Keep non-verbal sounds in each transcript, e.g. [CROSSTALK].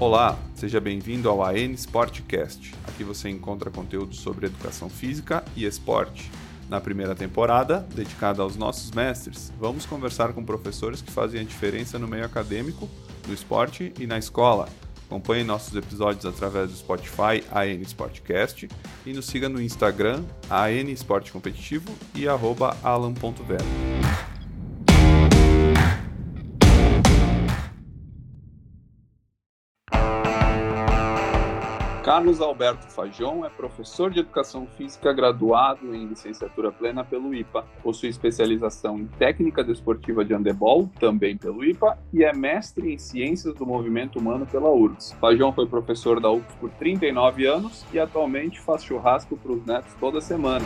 Olá, seja bem-vindo ao AN Sportcast. Aqui você encontra conteúdo sobre educação física e esporte. Na primeira temporada, dedicada aos nossos mestres, vamos conversar com professores que fazem a diferença no meio acadêmico, no esporte e na escola. Acompanhe nossos episódios através do Spotify AN Sportcast e nos siga no Instagram AN Esporte Competitivo e arroba. Carlos Alberto Fajon é professor de Educação Física graduado em licenciatura plena pelo IPA. Possui especialização em Técnica Desportiva de Handebol, também pelo IPA, e é mestre em Ciências do Movimento Humano pela URGS. Fajon foi professor da UFS por 39 anos e atualmente faz churrasco para os netos toda semana.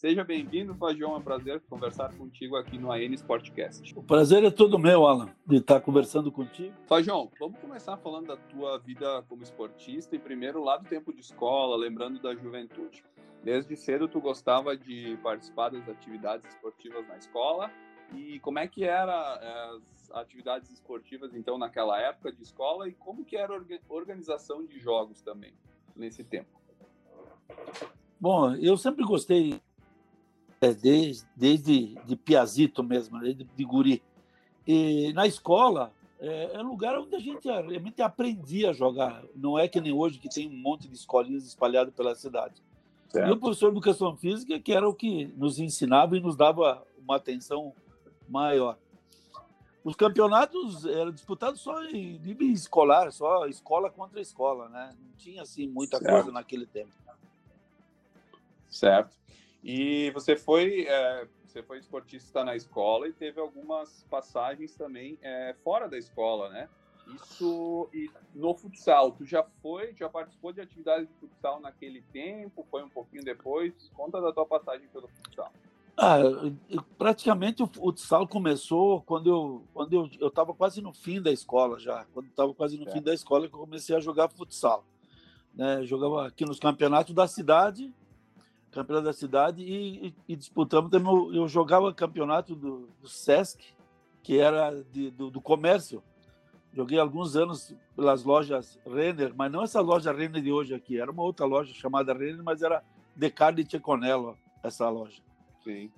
Seja bem-vindo, Fajon. É um prazer conversar contigo aqui no AN Sportcast. O prazer é todo meu, Alan, de estar conversando contigo. Fajon, vamos começar falando da tua vida como esportista e primeiro lá do tempo de escola, lembrando da juventude. Desde cedo tu gostava de participar das atividades esportivas na escola e como é que era eh, as atividades esportivas então naquela época de escola e como que era a organização de jogos também nesse tempo? Bom, eu sempre gostei é, desde, desde de piazito mesmo, desde de guri. E na escola é, é lugar onde a gente realmente aprendia a jogar. Não é que nem hoje que tem um monte de escolinhas espalhadas pela cidade. Certo. E o professor de educação física que era o que nos ensinava e nos dava uma atenção maior. Os campeonatos eram disputados só em nível escolar, só escola contra escola, né? Não tinha assim muita certo. coisa naquele tempo. Certo. E você foi, é, você foi esportista na escola e teve algumas passagens também é, fora da escola, né? Isso e no futsal, tu já foi, já participou de atividades de futsal naquele tempo? Foi um pouquinho depois? Conta da tua passagem pelo futsal. Ah, praticamente o futsal começou quando eu quando eu eu estava quase no fim da escola já, quando estava quase no é. fim da escola que eu comecei a jogar futsal, né? Jogava aqui nos campeonatos da cidade campeonato da cidade e, e, e disputamos também. Eu jogava campeonato do, do Sesc, que era de, do, do, comércio. Joguei alguns anos pelas lojas Renner, mas não essa loja Renner de hoje aqui, era uma outra loja chamada Renner, mas era Decardi Ceconello, essa loja. Sim.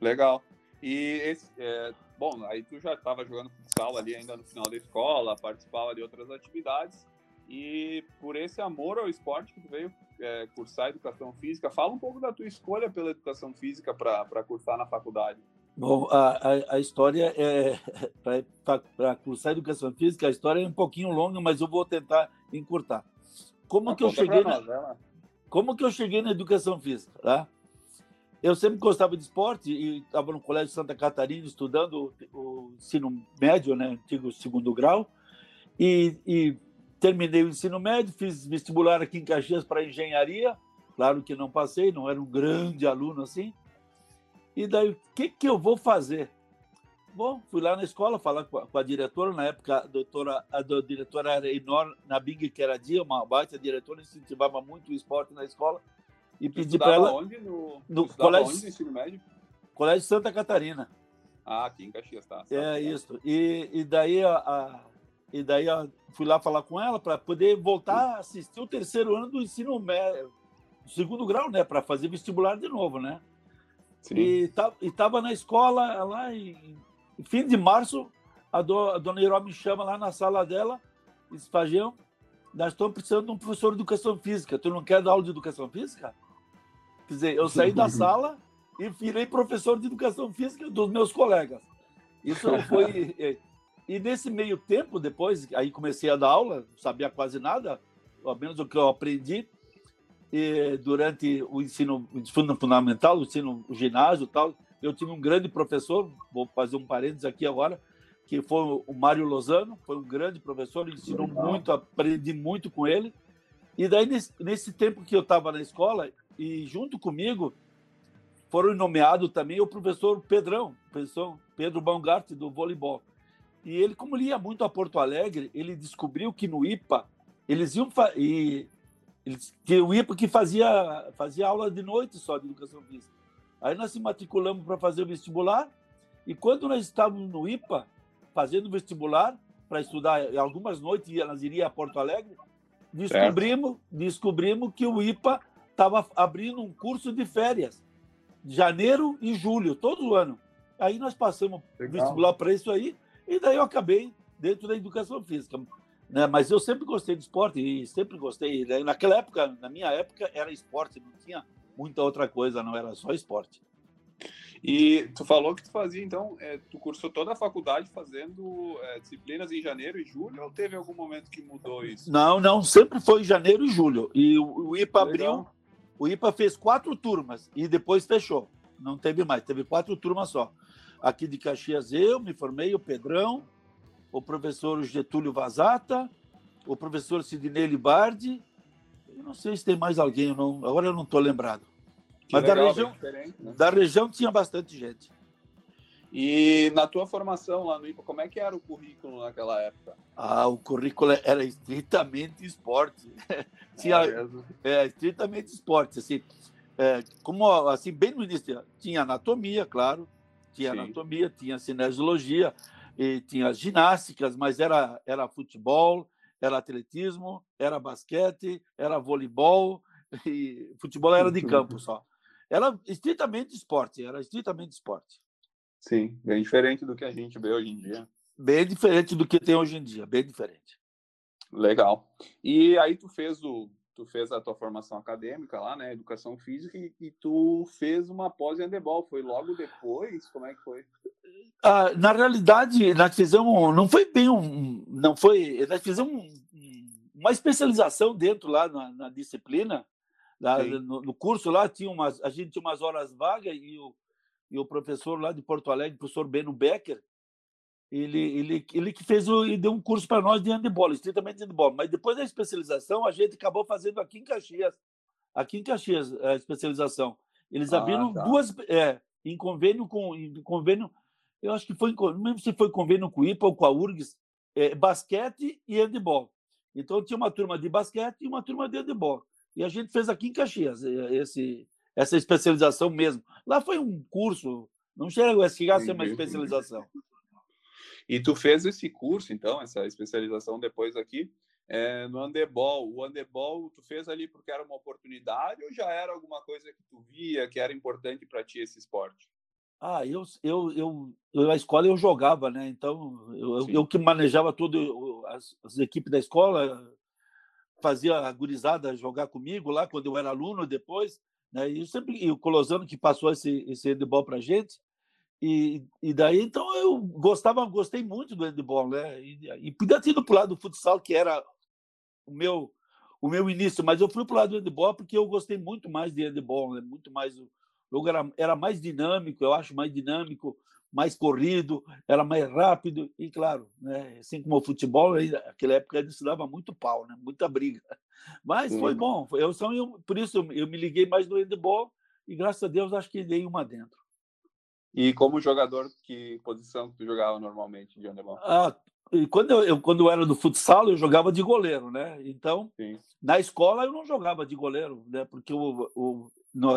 Legal. E esse, é, bom, aí tu já estava jogando futsal ali ainda no final da escola, participava de outras atividades. E por esse amor ao esporte que tu veio é, cursar educação física, fala um pouco da tua escolha pela educação física para cursar na faculdade. Bom, a, a, a história é [LAUGHS] para cursar educação física, a história é um pouquinho longa, mas eu vou tentar encurtar. Como que eu cheguei na, como que eu cheguei na educação física, tá? Eu sempre gostava de esporte e estava no colégio Santa Catarina estudando o, o ensino médio, né, antigo segundo grau, e, e terminei o ensino médio, fiz vestibular aqui em Caxias para engenharia. Claro que não passei, não era um grande aluno assim. E daí, o que, que eu vou fazer? Bom, fui lá na escola falar com a, com a diretora, na época a, doutora, a, a diretora era Inor Nabing Keradia, uma baita diretora, incentivava muito o esporte na escola. E pedi para ela. Onde? No, no colégio, onde, no ensino médio? Colégio Santa Catarina. Ah, aqui em Caxias, tá. É isso. E, e daí a, e daí fui lá falar com ela para poder voltar a assistir o terceiro ano do ensino médio, segundo grau, né? Para fazer vestibular de novo, né? Sim. E estava na escola lá em, em, fim de março, a, do, a dona Iró me chama lá na sala dela e diz, Fagião, nós estamos precisando de um professor de educação física. Tu não quer dar aula de educação física? Quer dizer, eu saí da sala e virei professor de educação física dos meus colegas. Isso foi [LAUGHS] e nesse meio tempo, depois, aí comecei a dar aula, sabia quase nada, ao menos o que eu aprendi, e durante o ensino, fundamental, o ensino o ginásio e tal, eu tive um grande professor, vou fazer um parênteses aqui agora, que foi o Mário Lozano, foi um grande professor, ensinou muito, aprendi muito com ele. E daí, nesse, nesse tempo que eu estava na escola, e junto comigo, foram nomeados também o professor Pedrão, professor Pedro Baumgart, do voleibol. E ele, como ele ia muito a Porto Alegre, ele descobriu que no IPA eles iam e eles, que o IPA que fazia fazia aula de noite só de educação física. Aí nós se matriculamos para fazer o vestibular E quando nós estávamos no IPA, fazendo vestibular, para estudar algumas noites, nós iríamos a Porto Alegre, descobrimos, descobrimos que o IPA estava abrindo um curso de férias, janeiro e julho, todo ano. Aí nós passamos Legal. vestibular para isso aí, e daí eu acabei dentro da educação física. Né? Mas eu sempre gostei de esporte e sempre gostei. Né? Naquela época, na minha época, era esporte, não tinha muita outra coisa, não era só esporte. E tu falou que tu fazia, então, é, tu cursou toda a faculdade fazendo é, disciplinas em janeiro e julho, ou teve algum momento que mudou isso? Não, não, sempre foi janeiro e julho. E o, o IPA Legal. abriu, o IPA fez quatro turmas e depois fechou. Não teve mais, teve quatro turmas só. Aqui de Caxias eu me formei, o Pedrão, o professor Getúlio Vazata, o professor Sidney Libardi, eu não sei se tem mais alguém, não, agora eu não estou lembrado. Mas legal, da, região, né? da região tinha bastante gente. E na tua formação lá no IPA, como é que era o currículo naquela época? Ah, o currículo era estritamente esporte. [LAUGHS] tinha, é, é, estritamente esporte. Assim, é, como assim, bem no início, tinha anatomia, claro, tinha Sim. anatomia, tinha cinesiologia, e tinha ginásticas, mas era, era futebol, era atletismo, era basquete, era voleibol, [LAUGHS] e futebol era de campo só. Era estritamente esporte, era estritamente esporte. Sim, bem diferente do que a gente vê hoje em dia. Bem diferente do que tem hoje em dia, bem diferente. Legal. E aí tu fez o tu fez a tua formação acadêmica lá, né, educação física e, e tu fez uma pós em handebol, foi logo depois? Como é que foi? Ah, na realidade, nós fizemos, não foi bem um, não foi, nós fizemos um, uma especialização dentro lá na, na disciplina, lá, no, no, curso lá tinha umas, a gente tinha umas horas vagas e o, e o professor lá de Porto Alegre, o professor Beno Becker, ele, ele, ele que fez o, ele deu um curso para nós de handebol, estritamente de handebol. Mas depois da especialização, a gente acabou fazendo aqui em Caxias, aqui em Caxias, a especialização. Eles ah, abriram tá. duas, é, em convênio com, em convênio, eu acho que foi, não lembro se foi convênio com o IPA ou com a URGS, é, basquete e handebol. Então tinha uma turma de basquete e uma turma de handebol. E a gente fez aqui em Caxias é, esse, essa especialização mesmo. Lá foi um curso, não chega a ser uma especialização. E tu fez esse curso, então, essa especialização depois aqui, é, no handebol. O handebol tu fez ali porque era uma oportunidade ou já era alguma coisa que tu via que era importante para ti esse esporte? Ah, eu, eu, eu, eu, na escola eu jogava, né? Então, eu, eu que manejava tudo, as, as, equipes da escola, fazia a gurizada jogar comigo lá quando eu era aluno depois, né? E sempre e o Colosano que passou esse esse handebol para gente. E, e daí então eu gostava, gostei muito do handebol, né? E, e podia ter ido para o lado do futsal que era o meu o meu início, mas eu fui para o lado do handebol porque eu gostei muito mais de handebol, né? Muito mais jogo era, era mais dinâmico, eu acho mais dinâmico, mais corrido, era mais rápido e claro, né, assim como o futebol, naquela época ele se dava muito pau, né, muita briga. [LAUGHS] Mas foi bom, eu só eu, por isso eu, eu, me liguei mais no handball e graças a Deus acho que dei uma dentro. E como jogador, que posição que tu jogava normalmente de handball? Ah, quando eu, eu, quando eu era do futsal, eu jogava de goleiro, né? Então, Sim. na escola eu não jogava de goleiro, né? Porque o, o, no,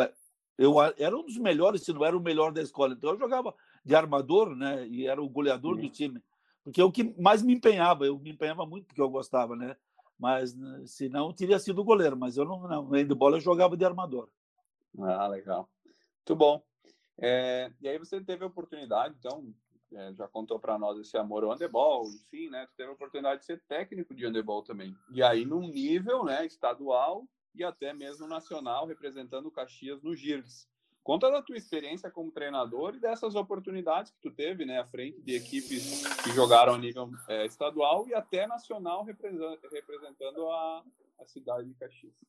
eu era um dos melhores, se não era o melhor da escola. Então eu jogava de armador, né? E era o goleador do time. Porque é o que mais me empenhava, eu me empenhava muito porque eu gostava, né? Mas né, se não, teria sido goleiro, mas eu não, não. No bola eu jogava de armador. Ah, legal. Muito bom. É, e aí você teve a oportunidade, então, é, já contou para nós esse amor ao handebol, enfim, né? Você teve a oportunidade de ser técnico de handebol também. E aí, num nível né, estadual, e até mesmo nacional, representando o Caxias no GIRGS. Conta da tua experiência como treinador e dessas oportunidades que tu teve, né, à frente de equipes que jogaram a nível é, estadual e até nacional, representando a, a cidade de Caxias.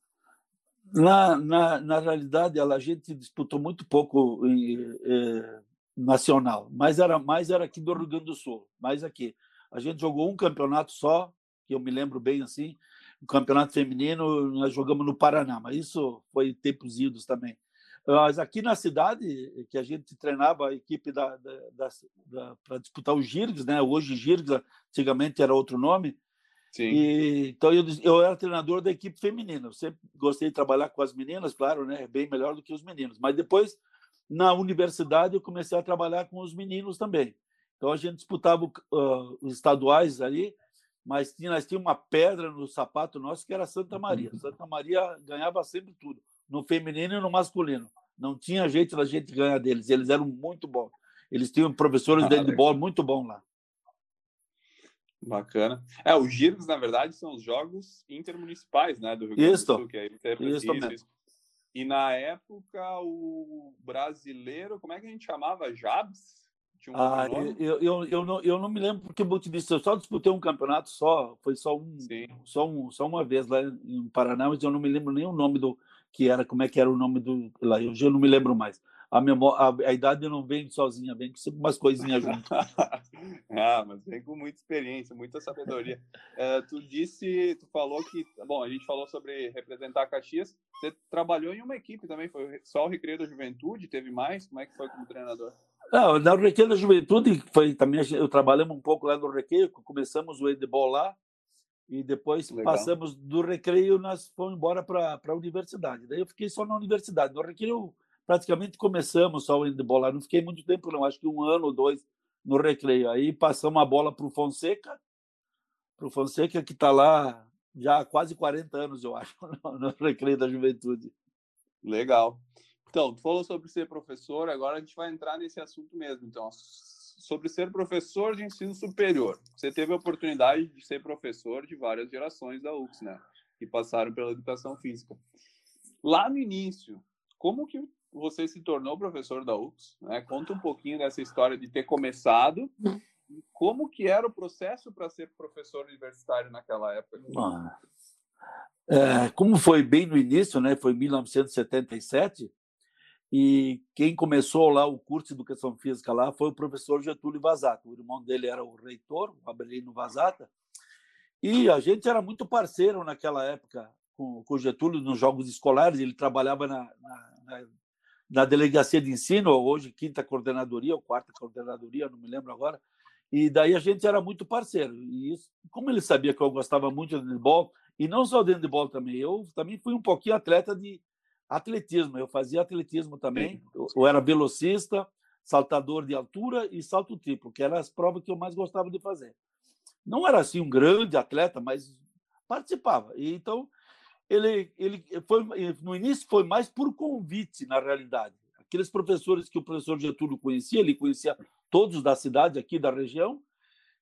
Na, na, na realidade, a gente disputou muito pouco em, eh, nacional, mas era mais era aqui do Rio Grande do Sul, mais aqui. A gente jogou um campeonato só, que eu me lembro bem assim, o campeonato feminino nós jogamos no Paraná, mas isso foi tempos idos também. Mas aqui na cidade, que a gente treinava a equipe da, da, da, da para disputar os Girgs, né? hoje Girgs, antigamente era outro nome. Sim. E, então eu, eu era treinador da equipe feminina. Eu sempre gostei de trabalhar com as meninas, claro, né? bem melhor do que os meninos. Mas depois na universidade eu comecei a trabalhar com os meninos também. Então a gente disputava uh, os estaduais ali, mas tinha, nós tínhamos uma pedra no sapato nosso que era Santa Maria. Uhum. Santa Maria ganhava sempre tudo, no feminino e no masculino. Não tinha jeito da gente ganhar deles. Eles eram muito bons. Eles tinham professores ah, de handball muito bom lá. Bacana. É, os giros, na verdade, são os jogos intermunicipais, né, do Rio Grande do Sul, que aí você isso, isso. E na época, o brasileiro, como é que a gente chamava? Jabs? Um ah, eu, eu, eu, não, eu não me lembro porque eu disse, eu só disputei um campeonato só, foi só um, só um, só uma vez lá em Paraná, mas eu não me lembro nem o nome do que era, como é que era o nome do lá, eu já não me lembro mais a, memória, a, a, idade não vem sozinha, vem com umas coisinhas junto. [LAUGHS] ah, mas vem com muita experiência, muita sabedoria. É, tu disse, tu falou que, bom, a gente falou sobre representar Caxias. Você trabalhou em uma equipe também, foi só o Recreio da Juventude? Teve mais? Como é que foi como treinador? Não, na Recreio da Juventude foi também eu trabalhamos um pouco lá no Recreio, começamos o handball lá e depois Legal. passamos do Recreio nós fomos embora para a universidade. Daí eu fiquei só na universidade. No Recreio praticamente começamos só o handball lá. Não fiquei muito tempo, não. Acho que um ano ou dois no recreio. Aí passamos a bola para o Fonseca, para o Fonseca que está lá já há quase 40 anos, eu acho, [LAUGHS] no recreio da juventude. Legal. Então, tu falou sobre ser professor, agora a gente vai entrar nesse assunto mesmo. Então, sobre ser professor de ensino superior. Você teve a oportunidade de ser professor de várias gerações da UX, né? Que passaram pela educação física. Lá no início, como que você se tornou professor da UX, né? Conta um pouquinho dessa história de ter começado. Como que era o processo para ser professor universitário naquela época? Ah, é, como foi bem no início, né? Foi 1977 e quem começou lá o curso de educação física lá foi o professor Getúlio Vazata. O irmão dele era o reitor, o Abelino Vazata. E a gente era muito parceiro naquela época com, com o Getúlio nos jogos escolares. Ele trabalhava na, na, na na delegacia de ensino, hoje quinta coordenadoria ou quarta coordenadoria, não me lembro agora. E daí a gente era muito parceiro. E isso, como ele sabia que eu gostava muito de handball, e não só de handball também, eu também fui um pouquinho atleta de atletismo. Eu fazia atletismo também. Eu, eu era velocista, saltador de altura e salto triplo, que eram as provas que eu mais gostava de fazer. Não era assim um grande atleta, mas participava. E então ele, ele foi no início foi mais por convite na realidade. Aqueles professores que o professor Getúlio conhecia, ele conhecia todos da cidade aqui da região.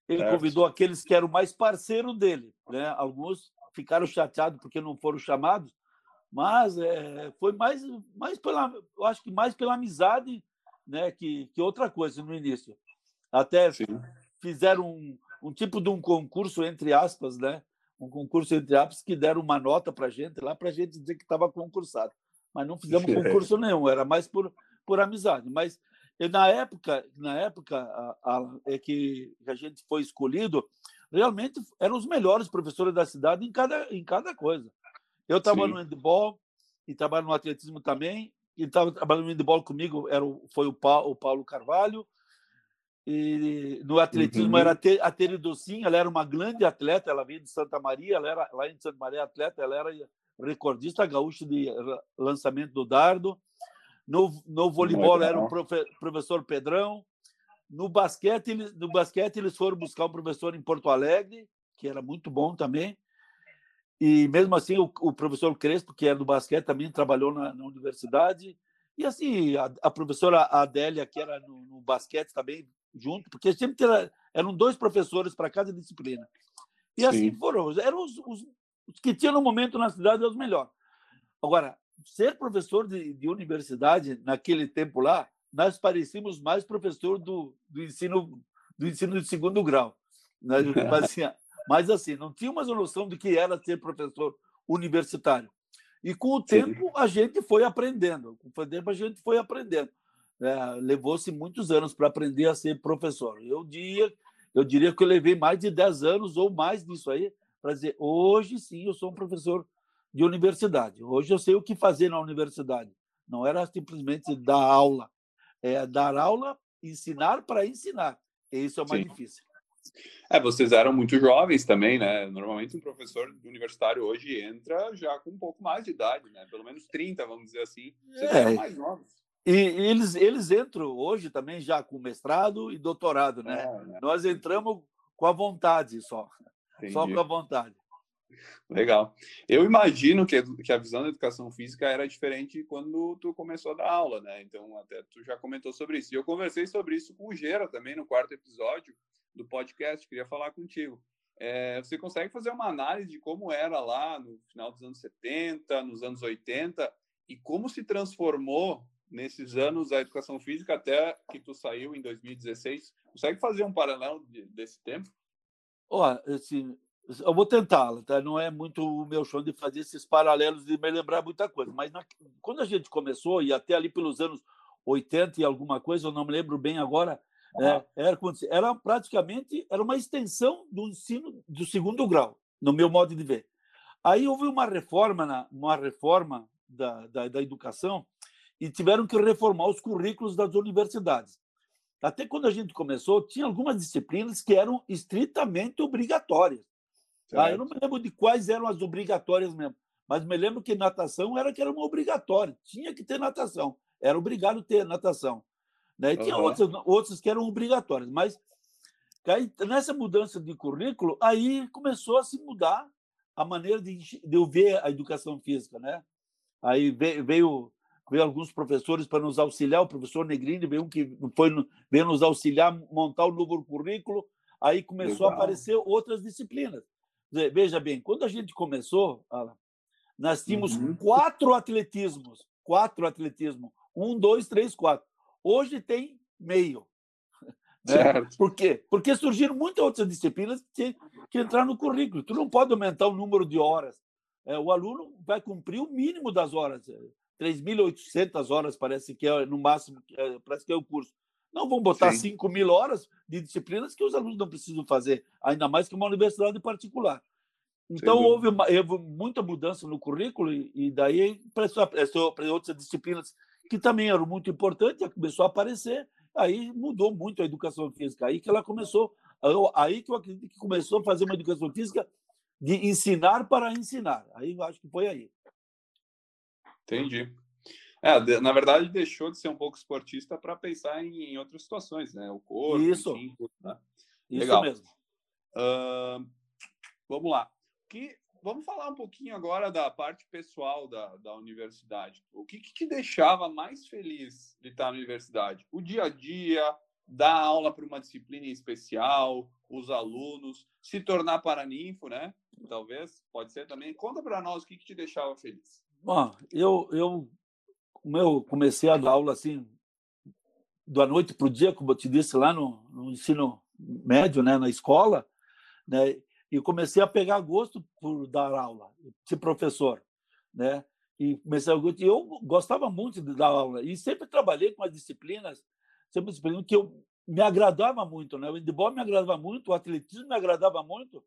Ele certo. convidou aqueles que eram mais parceiro dele, né? Alguns ficaram chateados porque não foram chamados, mas é, foi mais mais pela, eu acho que mais pela amizade, né, que, que outra coisa no início. Até Sim. fizeram um, um tipo de um concurso entre aspas, né? Um concurso entre apps que deram uma nota para a gente lá para gente dizer que estava concursado. Mas não fizemos concurso nenhum, era mais por, por amizade. Mas na época, na época a, a, é que a gente foi escolhido, realmente eram os melhores professores da cidade em cada, em cada coisa. Eu estava no handball e trabalho no atletismo também. E estava trabalhando no handball comigo era o, foi o Paulo, o Paulo Carvalho, e no atletismo uhum. era a Tere Docinho, ela era uma grande atleta, ela veio de Santa Maria, ela era lá em Santa Maria atleta, ela era recordista gaúcho de lançamento do dardo. No, no voleibol era o profe, professor Pedrão. No basquete, eles, no basquete, eles foram buscar um professor em Porto Alegre, que era muito bom também. E mesmo assim, o, o professor Crespo, que era do basquete, também trabalhou na, na universidade. E assim, a, a professora Adélia, que era no, no basquete também, junto, porque sempre tira, eram dois professores para cada disciplina. E Sim. assim foram, eram os, os, os, que tinham no momento na cidade os melhores. Agora, ser professor de, de, universidade naquele tempo lá, nós parecíamos mais professor do, do ensino do ensino de segundo grau. Né? [LAUGHS] Mas, assim, mas assim, não tínhamos a noção de que era ser professor universitário. E com o tempo Sim. a gente foi aprendendo. Com o tempo a gente foi aprendendo é, levou-se muitos anos para aprender a ser professor. Eu diria, eu diria que eu levei mais de 10 anos ou mais disso aí para dizer, hoje sim eu sou um professor de universidade. Hoje eu sei o que fazer na universidade. Não era simplesmente dar aula. É dar aula, ensinar para ensinar. Isso é o mais sim. difícil. É, vocês eram muito jovens também, né? Normalmente um professor universitário hoje entra já com um pouco mais de idade, né? Pelo menos 30, vamos dizer assim. Vocês é. eram mais novos. E eles, eles entram hoje também já com mestrado e doutorado, né? É, né? Nós entramos com a vontade só. Entendi. Só com a vontade. Legal. Eu imagino que, que a visão da educação física era diferente quando tu começou a dar aula, né? Então, até tu já comentou sobre isso. E eu conversei sobre isso com o Gera também no quarto episódio do podcast. Queria falar contigo. É, você consegue fazer uma análise de como era lá no final dos anos 70, nos anos 80 e como se transformou nesses anos a educação física até que tu saiu em 2016? Consegue fazer um paralelo de, desse tempo? Ó, assim, eu vou tentar, tá? Não é muito o meu chão de fazer esses paralelos e me lembrar muita coisa, mas na, quando a gente começou e até ali pelos anos 80 e alguma coisa, eu não me lembro bem agora, é, era, era praticamente era uma extensão do ensino do segundo grau, no meu modo de ver. Aí houve uma reforma, na, uma reforma da, da, da educação e tiveram que reformar os currículos das universidades. Até quando a gente começou, tinha algumas disciplinas que eram estritamente obrigatórias. Ah, eu não me lembro de quais eram as obrigatórias mesmo, mas me lembro que natação era que era uma obrigatória, tinha que ter natação, era obrigado ter natação. Né? E tinha uhum. outras, outras que eram obrigatórias, mas aí, nessa mudança de currículo, aí começou a se mudar a maneira de, de eu ver a educação física. Né? Aí veio, veio, veio alguns professores para nos auxiliar, o professor Negrini veio, que foi, veio nos auxiliar montar o novo currículo, aí começou Legal. a aparecer outras disciplinas. Veja bem, quando a gente começou, nós tínhamos uhum. quatro atletismos, quatro atletismo, um, dois, três, quatro. Hoje tem meio. Né? Por quê? Porque surgiram muitas outras disciplinas que, que entraram no currículo. Tu não pode aumentar o número de horas. É, o aluno vai cumprir o mínimo das horas. 3.800 horas parece que é no máximo, é, parece que é o curso. Não vão botar Sim. 5 mil horas de disciplinas que os alunos não precisam fazer, ainda mais que uma universidade particular. Então, houve, uma, houve, muita mudança no currículo e, e daí para outras disciplinas que também eram muito importantes, começou a aparecer, aí mudou muito a educação física. Aí que ela começou, aí que eu acredito que começou a fazer uma educação física de ensinar para ensinar. Aí eu acho que foi aí. Entendi. É, na verdade, deixou de ser um pouco esportista para pensar em, em, outras situações, né? O corpo, Isso. Enfim, né? Isso Legal. mesmo. Uh, vamos lá. Que, vamos falar um pouquinho agora da parte pessoal da, da universidade. O que, que te deixava mais feliz de estar na universidade? O dia a dia, dar aula para uma disciplina especial, os alunos, se tornar paraninfo, né? Talvez, pode ser também. Conta para nós o que, que te deixava feliz. Bom, eu, eu eu comecei a dar aula assim, da noite para o dia, como eu te disse lá no, no, ensino médio, né, na escola, né, e comecei a pegar gosto por dar aula, ser professor, né, e comecei a eu gostava muito de dar aula e sempre trabalhei com as disciplinas, sempre disciplinas que eu me agradava muito, né, o handebol me agradava muito, o atletismo me agradava muito,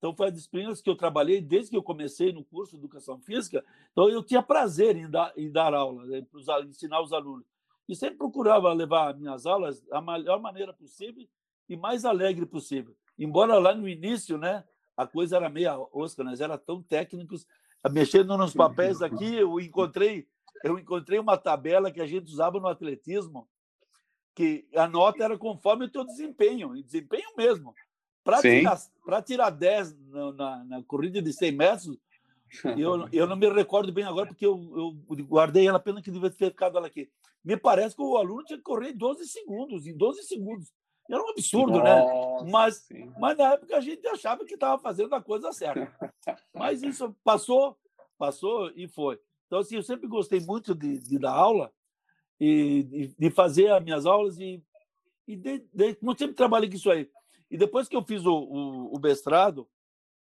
então, foi as disciplinas que eu trabalhei desde que eu comecei no curso de Educação Física. Então, eu tinha prazer em dar, em dar aula, né, ensinar os alunos. E sempre procurava levar minhas aulas da melhor maneira possível e mais alegre possível. Embora lá no início, né, a coisa era meia osca, nós era tão técnicos. Mexendo nos papéis aqui, eu encontrei, eu encontrei uma tabela que a gente usava no atletismo, que a nota era conforme o teu desempenho, desempenho mesmo. Para tirar, tirar 10 na, na, na, corrida de 100 metros, eu, [LAUGHS] eu não me recordo bem agora, porque eu, eu guardei ela, pena que devia ter ficado ela aqui. Me parece que o aluno tinha que correr em 12 segundos, em 12 segundos. Era um absurdo, né? Nossa, né? Mas, mas na época a gente achava que estava fazendo a coisa certa. Mas isso passou, passou e foi. Então, assim, eu sempre gostei muito de, de dar aula e de, de, fazer as minhas aulas e, e de, de, sempre trabalhei com isso aí. E depois que eu fiz o, o, o mestrado,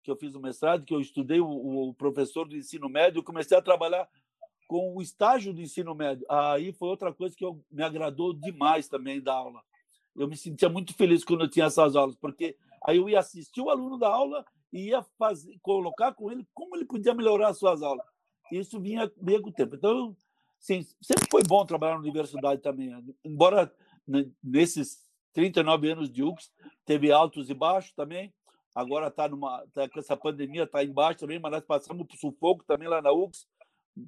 que eu fiz o mestrado, que eu estudei o, o, professor do ensino médio, comecei a trabalhar com o estágio do ensino médio. Aí foi outra coisa que eu, me agradou demais também da aula. Eu me sentia muito feliz quando eu tinha essas aulas, porque aí eu ia assistir o aluno da aula e ia fazer, colocar com ele como ele podia melhorar as suas aulas. Isso vinha, vinha com o tempo. Então, sim, sempre foi bom trabalhar na universidade também. Embora nesses 39 anos de UX, teve altos e baixos também. Agora está numa, tá, com essa pandemia, está embaixo também, mas nós passamos por sufoco também lá na UX,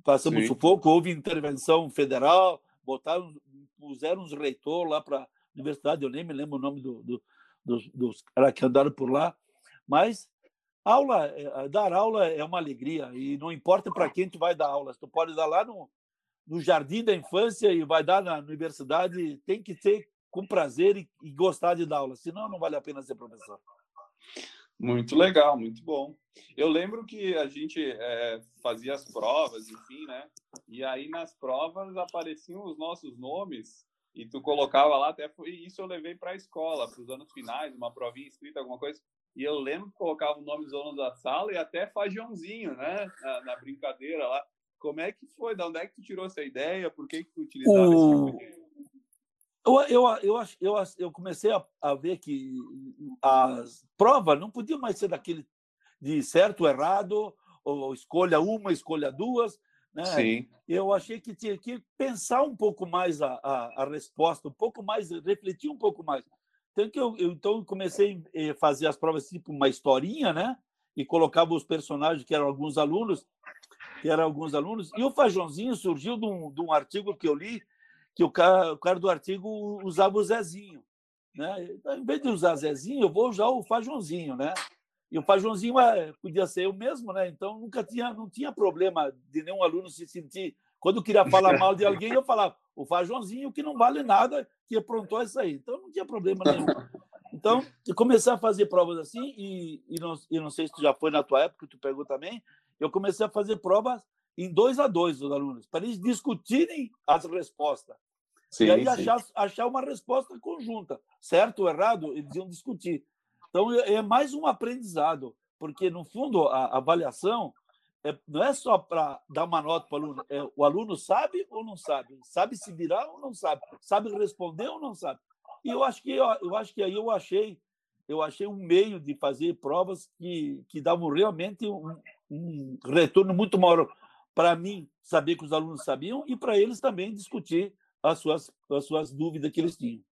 passamos Sim. sufoco, houve intervenção federal, botaram, puseram uns reitor lá para a universidade, eu nem me lembro o nome do, do, dos, dos caras que andaram por lá, mas aula, é, dar aula é uma alegria e não importa para quem tu vai dar aula, tu pode dar lá no, no jardim da infância e vai dar na universidade, tem que ser com prazer e, e gostar de dar aula, senão não vale a pena ser professor. Muito legal, muito bom. Eu lembro que a gente é, fazia as provas, enfim, né? E aí nas provas apareciam os nossos nomes e tu colocava lá, até foi isso eu levei para a escola, para os anos finais, uma provinha escrita, alguma coisa. E eu lembro que colocava o nome dos alunos da sala e até fajãozinho, né? Na, na, brincadeira lá. Como é que foi? Da onde é que tu tirou essa ideia? Por que, que tu utilizava o... esse tipo de eu, eu, eu, eu, eu comecei a, a ver que as provas não podiam mais ser daquele de certo, errado, ou escolha uma, escolha duas. Né? Sim. Eu achei que tinha que pensar um pouco mais a, a, a resposta, um pouco mais, refletir um pouco mais. Então, que eu, eu, então comecei a eh, fazer as provas tipo uma historinha, né? E colocava os personagens que eram alguns alunos, que eram alguns alunos. E o Fajãozinho surgiu de um, de um artigo que eu li que o cara, o cara do artigo usava o Zezinho. Né? Então, em vez de usar Zezinho, eu vou usar o Fajãozinho, né? E o Fajãozinho é, podia ser eu mesmo, né? Então nunca tinha, não tinha problema de nenhum aluno se sentir. Quando eu queria falar mal de alguém, eu falava o Fajãozinho que não vale nada, que aprontou isso aí. Então não tinha problema nenhum. Então, comecei a fazer provas assim, e, e, não, e não sei se tu já foi na tua época, tu pegou também, eu comecei a fazer provas em dois a dois os alunos, para eles discutirem as respostas. Sim, e aí achar, achar uma resposta conjunta, certo ou errado, eles iam discutir. Então é, é mais um aprendizado, porque no fundo a avaliação é, não é só para dar uma nota para o aluno, é, o aluno sabe ou não sabe, sabe se virar ou não sabe, sabe responder ou não sabe. E eu acho que eu, eu acho que aí eu achei eu achei um meio de fazer provas que, que davam realmente um, um retorno muito maior para mim saber que os alunos sabiam e para eles também discutir as suas, as suas dúvidas que eles tinham.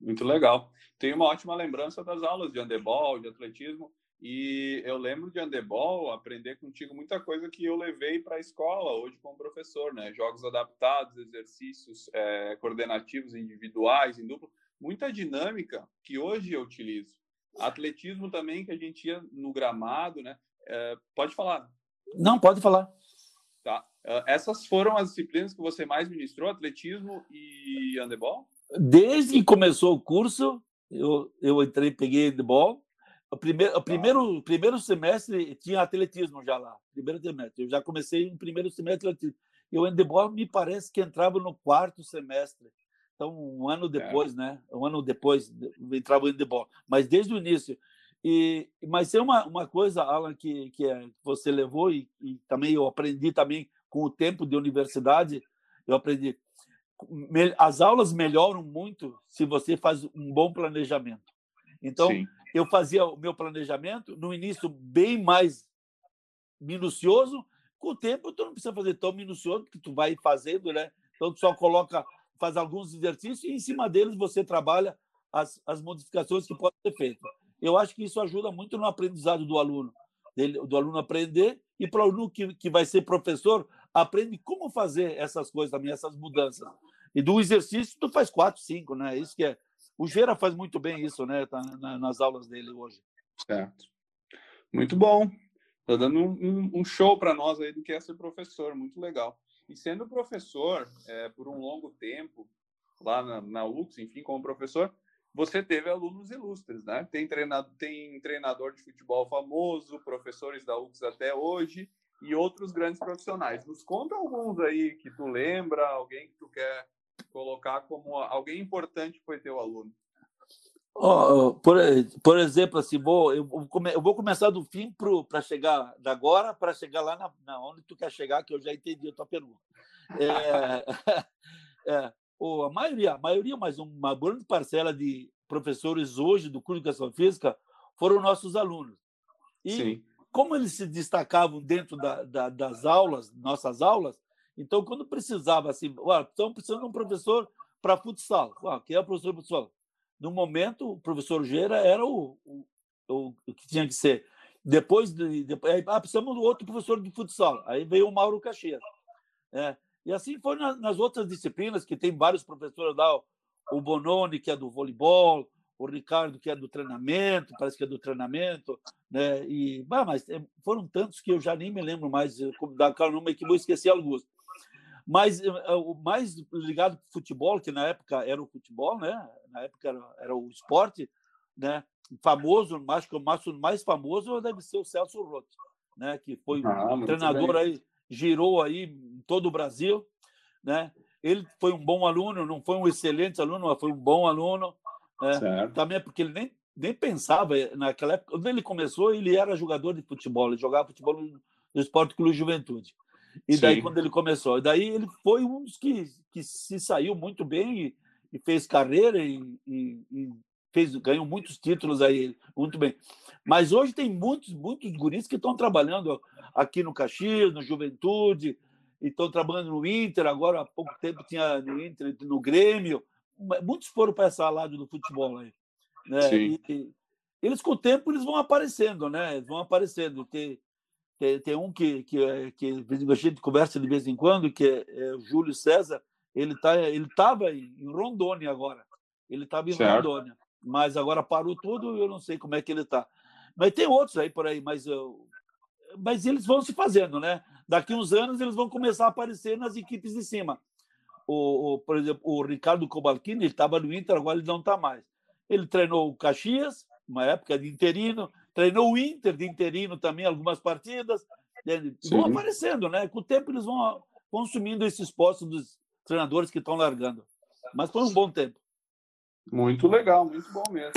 Muito legal. Tenho uma ótima lembrança das aulas de handebol, de atletismo, e eu lembro de handebol, aprender contigo muita coisa que eu levei para a escola hoje como professor, né? Jogos adaptados, exercícios é, coordenativos individuais, em duplo, muita dinâmica que hoje eu utilizo. Atletismo também, que a gente ia no gramado, né? É, pode falar. Não, pode falar. Tá. Uh, essas foram as disciplinas que você mais ministrou, atletismo e handebol? Desde que começou o curso, eu, eu entrei, peguei handebol. O primeiro, o primeiro, o primeiro semestre tinha atletismo já lá. Primeiro semestre. Eu já comecei no primeiro semestre atletismo. E o handebol me parece que entrava no quarto semestre. Então, um ano depois, é. né? Um ano depois entrava o handebol. Mas desde o início. E, mas tem uma, uma coisa, Alan, que, que é, você levou e, e também eu aprendi também com o tempo de universidade, eu aprendi. As aulas melhoram muito se você faz um bom planejamento. Então, Sim. eu fazia o meu planejamento no início bem mais minucioso. Com o tempo, tu não precisa fazer tão minucioso, porque tu vai fazendo, né? Então, tu só coloca, faz alguns exercícios e em cima deles você trabalha as, as modificações que podem ser feitas eu acho que isso ajuda muito no aprendizado do aluno, dele, do aluno aprender e para o aluno que, que vai ser professor, aprende como fazer essas coisas também, essas mudanças. E do exercício, tu faz quatro, cinco, né? Isso que é. O Gera faz muito bem isso, né? Tá nas aulas dele hoje. Certo. Muito bom. Está dando um, um show para nós aí do que é ser professor, muito legal. E sendo professor é, por um longo tempo, lá na, na UX, enfim, como professor, você teve alunos ilustres, né? Tem, treinado, tem treinador de futebol famoso, professores da UX até hoje e outros grandes profissionais. Nos conta alguns aí que tu lembra, alguém que tu quer colocar como alguém importante foi teu aluno. Oh, por, por exemplo, assim, vou, eu, vou, eu vou começar do fim para chegar da agora para chegar lá na, na, onde tu quer chegar, que eu já entendi a tua pergunta. É, [LAUGHS] é, ou a maioria, a maioria, mas uma grande parcela de professores hoje do curso de educação física foram nossos alunos. E Sim. Como eles se destacavam dentro da, da, das aulas, nossas aulas, então quando precisava assim, estão precisando de um professor para futsal, ué, quem é o professor de futsal? No momento, o professor Gera era o, o, o, que tinha que ser. Depois, de, depois ah, precisamos do outro professor de futsal. Aí veio o Mauro Caxias. É, E assim foi nas outras disciplinas, que tem vários professores lá, o Bononi, que é do voleibol, o Ricardo, que é do treinamento, parece que é do treinamento, né? E, bah, mas é, foram tantos que eu já nem me lembro mais da nome que vou esquecer alguns. Mas eh, eh, o mais ligado ao futebol, que na época era o futebol, né? Na época era, era o esporte, né? Famoso, acho que o mais famoso deve ser o Celso Rotti, né? Que foi ah, um treinador bem. aí, girou aí em todo o Brasil, né? Ele foi um bom aluno, não foi um excelente aluno, mas foi um bom aluno. Né? Também é porque ele nem, nem pensava naquela época. Quando ele começou, ele era jogador de futebol, ele jogava futebol no, no Esporte Clube Juventude. E daí, Sim. quando ele começou, daí ele foi um dos que, que se saiu muito bem e, e fez carreira e, e, e, fez, ganhou muitos títulos aí, muito bem. Mas hoje tem muitos, muitos guris que estão trabalhando aqui no Caxias, no Juventude, e estão trabalhando no Inter, agora há pouco tempo tinha no Inter, no Grêmio. Muitos foram para essa lado do futebol aí. Né? E, eles, com o tempo, eles vão aparecendo, né? Eles vão aparecendo. Tem, tem, tem um que, que, é, que a gente conversa de vez em quando, que é, é o Júlio César. Ele tá, ele estava em Rondônia agora. Ele estava em certo. Rondônia, mas agora parou tudo. Eu não sei como é que ele está. Mas tem outros aí por aí, mas eu, mas eles vão se fazendo, né? Daqui uns anos eles vão começar a aparecer nas equipes de cima. O, o por exemplo, o Ricardo Cobalcini, ele estava no Inter, agora ele não está mais. Ele treinou o Caxias, uma época de interino, treinou o Inter de interino também, algumas partidas. Vão aparecendo, né? Com o tempo eles vão, assumindo esses postos dos treinadores que estão largando. Mas foi um bom tempo. Muito legal, muito bom mesmo.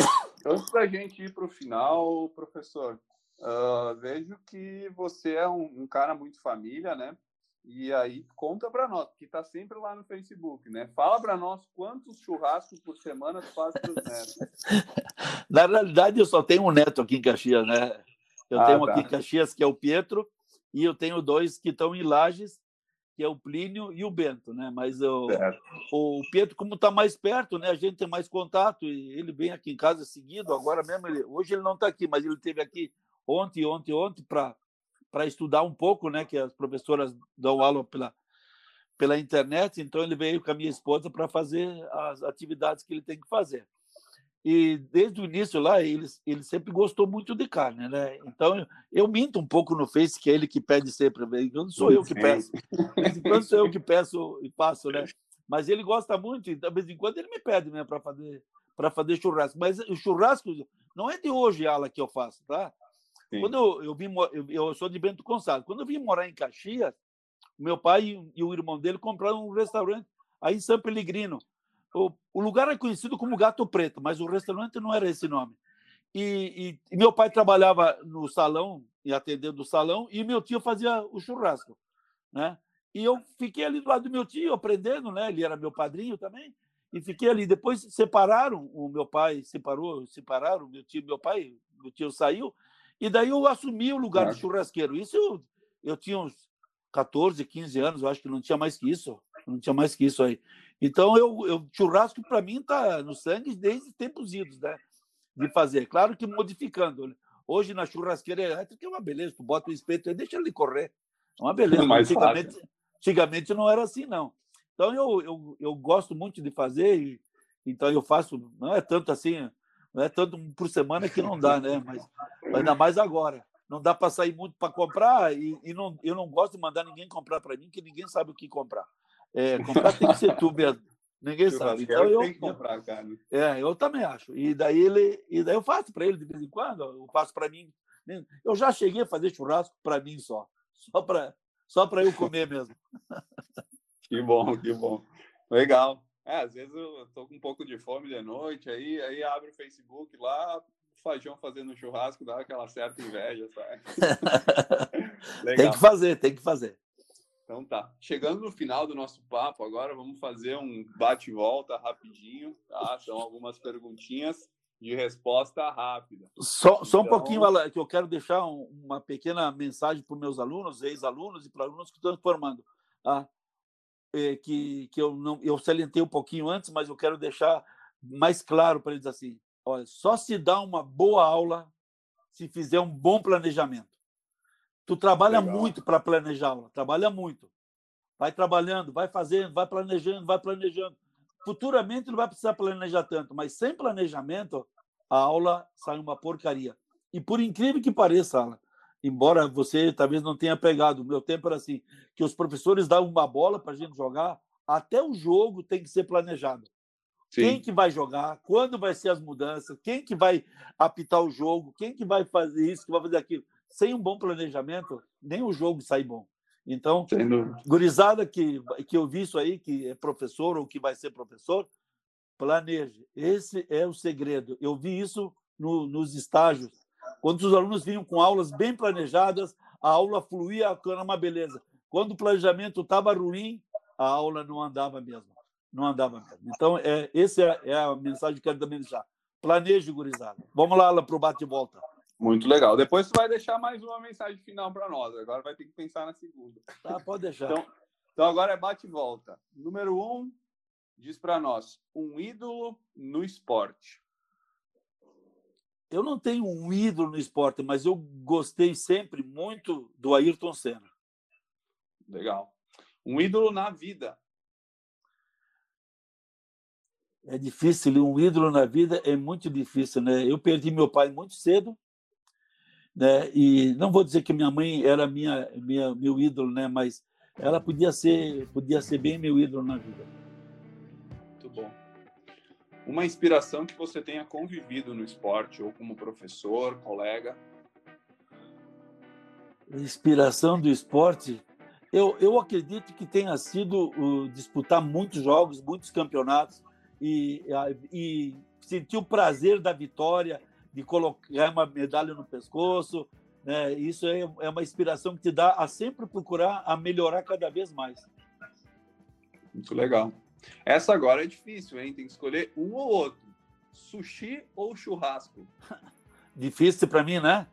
Antes da gente ir para o final, professor, uh, vejo que você é um, um, cara muito família, né? E aí conta para nós, que está sempre lá no Facebook, né? Fala para nós quantos churrascos por semana tu faz para os netos. [LAUGHS] Na realidade, eu só tenho um neto aqui em Caxias, né? Eu ah, tenho tá. aqui em Caxias, que é o Pietro, e eu tenho dois que estão em Lages, que é o Plínio e o Bento, né? Mas o, o Pietro, como está mais perto, né? A gente tem mais contato e ele vem aqui em casa seguido. Agora mesmo, ele, hoje ele não está aqui, mas ele esteve aqui ontem, ontem, ontem para para estudar um pouco, né? Que as professoras dão aula pela, pela internet, então ele veio com a minha esposa para fazer as atividades que ele tem que fazer. E desde o início lá, ele, ele sempre gostou muito de carne, né? Então eu, eu minto um pouco no Face que é ele que pede sempre, não sou eu que peço. Quando sou eu que peço e faço, né? [LAUGHS] Mas ele gosta muito, e de vez em quando ele me pede né, para fazer para fazer churrasco. Mas o churrasco não é de hoje, ala, que eu faço, tá? Sim. Quando eu, eu, vim, eu, eu sou de Bento Gonçalves, quando eu vim morar em Caxias, meu pai e, o irmão dele compraram um restaurante aí em São Pellegrino. O, o lugar é conhecido como Gato Preto, mas o restaurante não era esse nome. E, e, e, meu pai trabalhava no salão e atendendo o salão e meu tio fazia o churrasco, né? E eu fiquei ali do lado do meu tio aprendendo, né? Ele era meu padrinho também e fiquei ali. Depois separaram, o meu pai separou, separaram meu tio, meu pai, meu tio saiu e daí eu assumi o lugar de churrasqueiro. Isso eu, eu tinha uns 14, 15 anos, eu acho que não tinha mais que isso. Não tinha mais que isso aí. Então, eu, eu churrasco, para mim, está no sangue desde tempos idos, né? De fazer. Claro que modificando. Né? Hoje, na churrasqueira elétrica, é uma beleza. Tu bota o espeto e deixa ele correr. É uma beleza. É antigamente, antigamente não era assim, não. Então, eu, eu, eu gosto muito de fazer. E, então, eu faço. Não é tanto assim não é tanto por semana que não dá, né? Mas ainda mais agora. Não dá para sair muito para comprar e, e, não, eu não gosto de mandar ninguém comprar para mim, que ninguém sabe o que comprar. É, comprar tem que ser tu mesmo. Ninguém sabe. Então eu, comprar. É, eu também acho. E daí ele, e daí eu faço para ele de vez em quando. Eu faço para mim. Eu já cheguei a fazer churrasco para mim só, só para só para eu comer mesmo. [LAUGHS] Que bom, que bom. Legal. É, às vezes eu tô com um pouco de fome de noite, aí, aí abre o Facebook lá, Fajão fazendo churrasco, dá aquela certa inveja, sabe? [LAUGHS] tem que fazer, tem que fazer. Então tá. Chegando no final do nosso papo, agora vamos fazer um bate-volta rapidinho, tá? São algumas perguntinhas de resposta rápida. Só, só um então pouquinho, Alan, que eu quero deixar uma pequena mensagem para os meus alunos, ex-alunos e para alunos que estão formando. Tá? é, que, que eu não eu salientei um pouquinho antes, mas eu quero deixar mais claro para eles assim: olha, só se dá uma boa aula se fizer um bom planejamento. Tu trabalha Legal. muito para planejar aula, trabalha muito. vai trabalhando, vai fazendo, vai planejando, vai planejando. Futuramente não vai precisar planejar tanto, mas sem planejamento, a aula sai uma porcaria. E por incrível que pareça, Alan, embora você talvez não tenha pegado, o meu tempo era assim, que os professores davam uma bola para a gente jogar, até o jogo tem que ser planejado. Sim. Quem que vai jogar, quando vai ser as mudanças, quem que vai apitar o jogo, quem que vai fazer isso, que vai fazer aquilo. Sem um bom planejamento, nem o jogo sai bom. Então, gurizada que, que eu vi isso aí, que é professor ou que vai ser professor, planeje. Esse é o segredo. Eu vi isso no, nos estágios. Quando os alunos vinham com aulas bem planejadas, a aula fluía, era uma beleza. Quando o planejamento estava ruim, a aula não andava mesmo não andava mesmo. Então, é, essa é, é, a mensagem que eu quero também deixar. Planeje, gurizada. Vamos lá, para o bate-volta. Muito legal. Depois tu vai deixar mais uma mensagem final para nós. Agora vai ter que pensar na segunda. Tá, pode deixar. Então, então agora é bate-volta. Número um, diz para nós, um ídolo no esporte. Eu não tenho um ídolo no esporte, mas eu gostei sempre muito do Ayrton Senna. Legal. Um ídolo na vida é difícil, um ídolo na vida é muito difícil, né? Eu perdi meu pai muito cedo, né? E não vou dizer que minha mãe era minha, minha meu ídolo, né? Mas ela podia ser, podia ser bem meu ídolo na vida. Muito bom. Uma inspiração que você tenha convivido no esporte ou como professor, colega? Inspiração do esporte, eu, eu acredito que tenha sido uh, disputar muitos jogos, muitos campeonatos e, e sentir o prazer da vitória, de colocar uma medalha no pescoço. Né? Isso é, é uma inspiração que te dá a sempre procurar a melhorar cada vez mais. Muito legal. Essa agora é difícil, hein? Tem que escolher um ou outro. Sushi ou churrasco? [LAUGHS] Difícil para mim, né?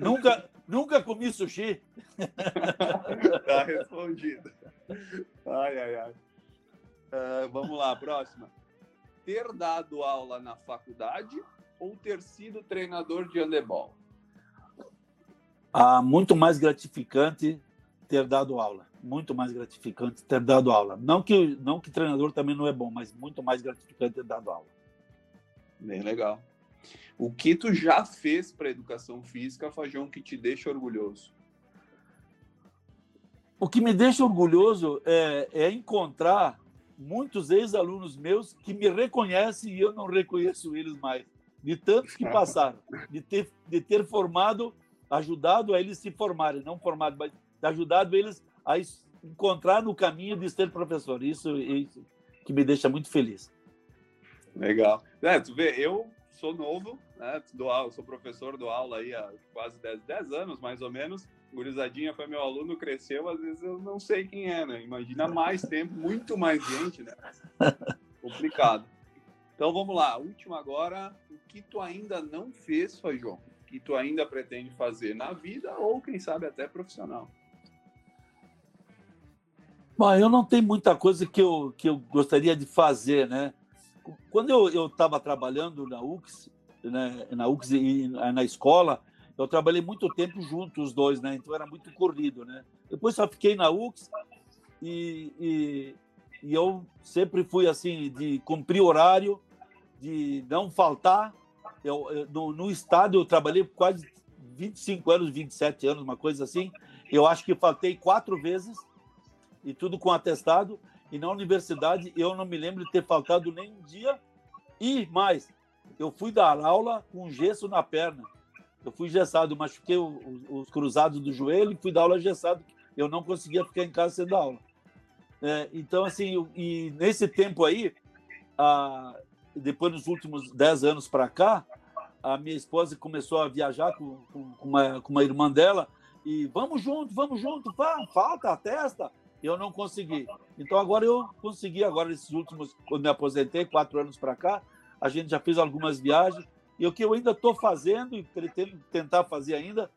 nunca, nunca comi sushi. [LAUGHS] tá respondido. Ai, ai, ai. Uh, vamos lá, próxima ter dado aula na faculdade ou ter sido treinador de handebol? Ah, muito mais gratificante ter dado aula. Muito mais gratificante ter dado aula. Não que, não que treinador também não é bom, mas muito mais gratificante ter dado aula. Bem legal. O que tu já fez para educação física, Fajão, que te deixa orgulhoso? O que me deixa orgulhoso é, é encontrar muitos ex-alunos meus que me reconhecem e eu não reconheço eles mais, de tantos que passaram, de ter, de ter formado, ajudado a eles se formarem, não formado, mas ajudado eles a encontrar no caminho de ser professor. Isso, isso que me deixa muito feliz. Legal. É, tu vê, eu sou novo, né? Dou aula, sou professor, dou aula aí há quase 10, 10 anos, mais ou menos gurizadinha foi meu aluno, cresceu, às vezes eu não sei quem é, né? Imagina mais tempo, muito mais gente, né? [LAUGHS] Complicado. Então vamos lá, último agora, o que tu ainda não fez, João? O que tu ainda pretende fazer na vida ou quem sabe até profissional? Bom, eu não tenho muita coisa que eu, que eu gostaria de fazer, né? Quando eu estava trabalhando na UX, né, na UX e na escola, eu trabalhei muito tempo junto os dois, né? Então era muito corrido, né? Depois só fiquei na UX e, e, e eu sempre fui assim de cumprir horário, de não faltar. Eu, eu no, no estádio eu trabalhei quase 25 anos, 27 anos, uma coisa assim. Eu acho que faltei quatro vezes e tudo com atestado. E na universidade eu não me lembro de ter faltado nem um dia. E mais, eu fui dar aula com gesso na perna. Eu fui gessado, machuquei os cruzados do joelho e fui dar aula gessado. Eu não conseguia ficar em casa sem dar aula. É, então, assim, e nesse tempo aí, a, depois dos últimos dez anos para cá, a minha esposa começou a viajar com, com, com, uma, com uma irmã dela e vamos junto, vamos junto, pá, falta a testa. Eu não consegui. Então agora eu consegui, agora esses últimos, quando me aposentei, quatro anos para cá, a gente já fez algumas viagens e o que eu ainda estou fazendo e pretendo tentar fazer ainda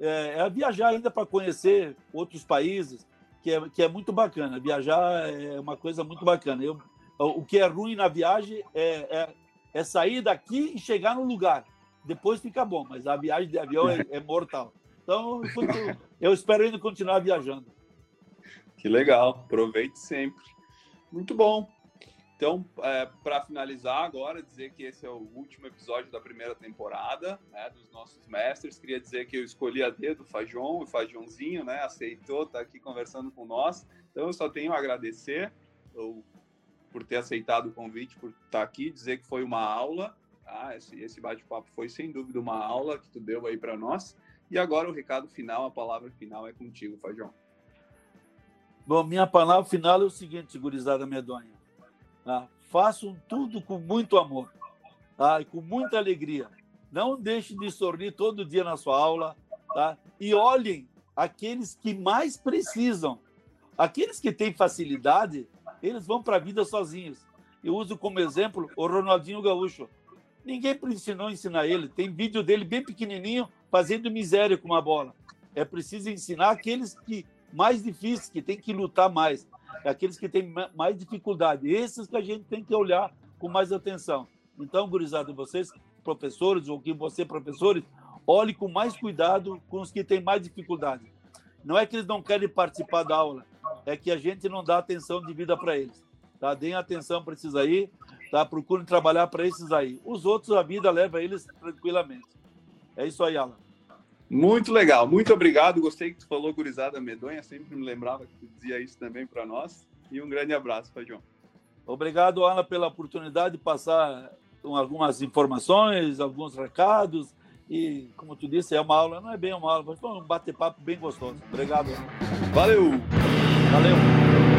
é, é viajar ainda para conhecer outros países, que é, que é muito bacana. Viajar é uma coisa muito bacana. Eu, o que é ruim na viagem é, é, é, sair daqui e chegar no lugar. Depois fica bom, mas a viagem de avião é, é mortal. Então, eu espero ainda continuar viajando. Que legal, aproveite sempre. Muito bom. Então, é, para finalizar agora, dizer que esse é o último episódio da primeira temporada né, dos nossos mestres. Queria dizer que eu escolhi a dedo o Fajon, o Fajonzinho, né, aceitou estar tá aqui conversando com nós. Então, eu só tenho a agradecer eu, por ter aceitado o convite, por estar tá aqui, dizer que foi uma aula. Tá? Esse, esse bate-papo foi, sem dúvida, uma aula que tu deu aí para nós. E agora o recado final, a palavra final é contigo, Fajon. Bom, minha palavra final é o seguinte, gurizada medonha Tá? Façam tudo com muito amor tá? e com muita alegria. Não deixem de sorrir todo dia na sua aula tá? e olhem aqueles que mais precisam. Aqueles que têm facilidade, eles vão para a vida sozinhos. Eu uso como exemplo o Ronaldinho Gaúcho. Ninguém ensinou a ensinar ele. Tem vídeo dele bem pequenininho fazendo miséria com uma bola. É preciso ensinar aqueles que mais difíceis, que têm que lutar mais é aqueles que têm mais dificuldade. Esses que a gente tem que olhar com mais atenção. Então, gurizada, vocês, professores, ou que você, professores, olhe com mais cuidado com os que têm mais dificuldade. Não é que eles não querem participar da aula, é que a gente não dá atenção de vida para eles. Tá? Deem atenção para esses aí, tá? procurem trabalhar para esses aí. Os outros, a vida leva eles tranquilamente. É isso aí, Alan. Muito legal, muito obrigado. Gostei que tu falou gurizada medonha, sempre me lembrava que tu dizia isso também para nós. E um grande abraço, João. Obrigado, Ana, pela oportunidade de passar algumas informações, alguns recados. E, como tu disse, é uma aula, não é bem uma aula, mas foi um bate-papo bem gostoso. Obrigado. Valeu! Valeu!